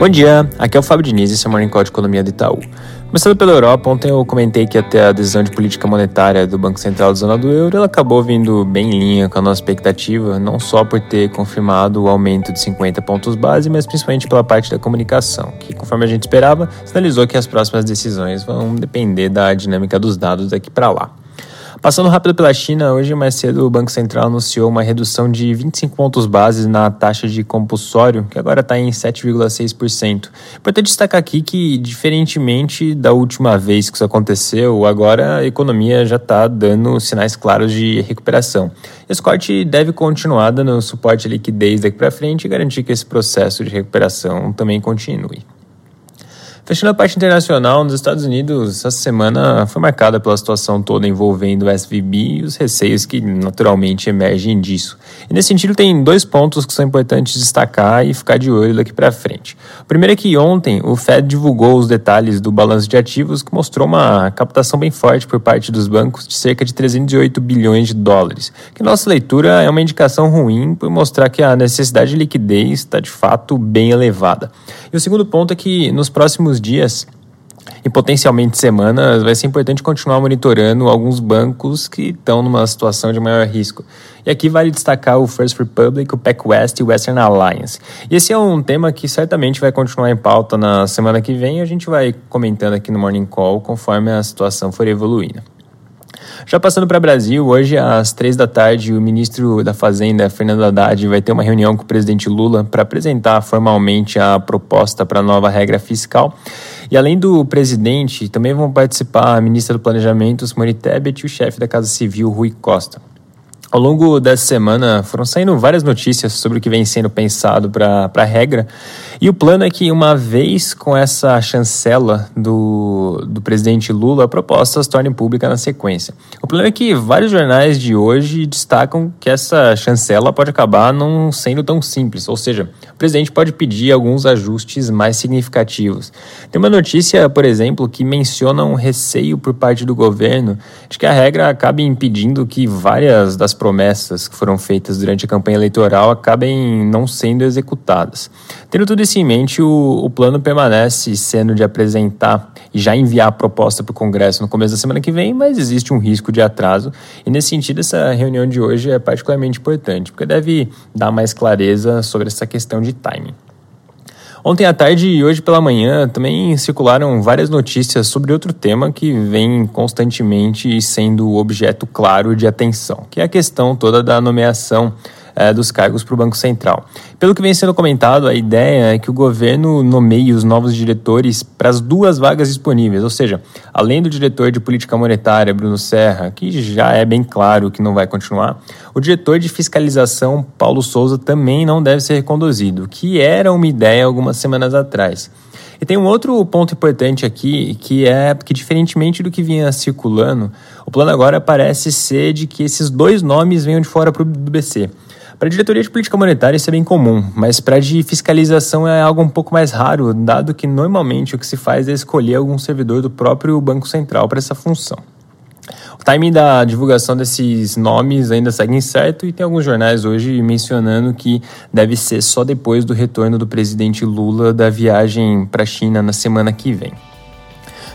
Bom dia, aqui é o Fábio Diniz e esse é o Morning Call de Economia do Itaú. Começando pela Europa, ontem eu comentei que até a decisão de política monetária do Banco Central da Zona do Euro, ela acabou vindo bem em linha com a nossa expectativa, não só por ter confirmado o aumento de 50 pontos base, mas principalmente pela parte da comunicação, que conforme a gente esperava, sinalizou que as próximas decisões vão depender da dinâmica dos dados daqui para lá. Passando rápido pela China, hoje mais cedo o Banco Central anunciou uma redução de 25 pontos bases na taxa de compulsório, que agora está em 7,6%. Importante destacar aqui que, diferentemente da última vez que isso aconteceu, agora a economia já está dando sinais claros de recuperação. Esse corte deve continuar dando suporte à liquidez daqui para frente e garantir que esse processo de recuperação também continue. Fechando a parte internacional, nos Estados Unidos, essa semana foi marcada pela situação toda envolvendo o SVB e os receios que naturalmente emergem disso. E nesse sentido, tem dois pontos que são importantes destacar e ficar de olho daqui para frente. O primeiro é que ontem o Fed divulgou os detalhes do balanço de ativos que mostrou uma captação bem forte por parte dos bancos de cerca de 308 bilhões de dólares, que nossa leitura é uma indicação ruim por mostrar que a necessidade de liquidez está de fato bem elevada. E o segundo ponto é que nos próximos dias e potencialmente semanas, vai ser importante continuar monitorando alguns bancos que estão numa situação de maior risco. E aqui vale destacar o First Republic, o PacWest e o Western Alliance. E esse é um tema que certamente vai continuar em pauta na semana que vem e a gente vai comentando aqui no Morning Call conforme a situação for evoluindo. Já passando para Brasil, hoje às três da tarde, o ministro da Fazenda, Fernando Haddad, vai ter uma reunião com o presidente Lula para apresentar formalmente a proposta para a nova regra fiscal. E além do presidente, também vão participar a ministra do Planejamento, Simone Tebet, e o chefe da Casa Civil, Rui Costa. Ao longo dessa semana foram saindo várias notícias sobre o que vem sendo pensado para a regra, e o plano é que, uma vez com essa chancela do, do presidente Lula, a proposta se torne pública na sequência. O problema é que vários jornais de hoje destacam que essa chancela pode acabar não sendo tão simples, ou seja, presidente pode pedir alguns ajustes mais significativos. Tem uma notícia, por exemplo, que menciona um receio por parte do governo de que a regra acabe impedindo que várias das promessas que foram feitas durante a campanha eleitoral acabem não sendo executadas. Tendo tudo isso em mente, o, o plano permanece sendo de apresentar e já enviar a proposta para o Congresso no começo da semana que vem, mas existe um risco de atraso. E nesse sentido, essa reunião de hoje é particularmente importante, porque deve dar mais clareza sobre essa questão de timing. Ontem à tarde e hoje pela manhã também circularam várias notícias sobre outro tema que vem constantemente sendo objeto claro de atenção, que é a questão toda da nomeação é, dos cargos para o Banco Central. Pelo que vem sendo comentado, a ideia é que o governo nomeie os novos diretores para as duas vagas disponíveis, ou seja, além do diretor de política monetária, Bruno Serra, que já é bem claro que não vai continuar, o diretor de fiscalização, Paulo Souza, também não deve ser reconduzido, que era uma ideia algumas semanas atrás. E tem um outro ponto importante aqui, que é que, diferentemente do que vinha circulando, o plano agora parece ser de que esses dois nomes venham de fora do BC. Para a diretoria de política monetária isso é bem comum, mas para a de fiscalização é algo um pouco mais raro, dado que normalmente o que se faz é escolher algum servidor do próprio Banco Central para essa função. O timing da divulgação desses nomes ainda segue incerto e tem alguns jornais hoje mencionando que deve ser só depois do retorno do presidente Lula da viagem para a China na semana que vem.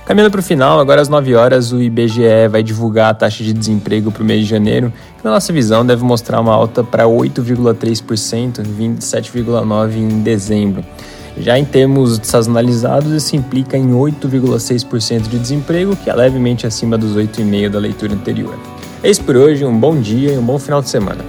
Caminhando para o final, agora às 9 horas, o IBGE vai divulgar a taxa de desemprego para o mês de janeiro, que na nossa visão deve mostrar uma alta para 8,3%, vindo de 7,9% em dezembro. Já em termos sazonalizados, isso implica em 8,6% de desemprego, que é levemente acima dos 8,5% da leitura anterior. É isso por hoje, um bom dia e um bom final de semana.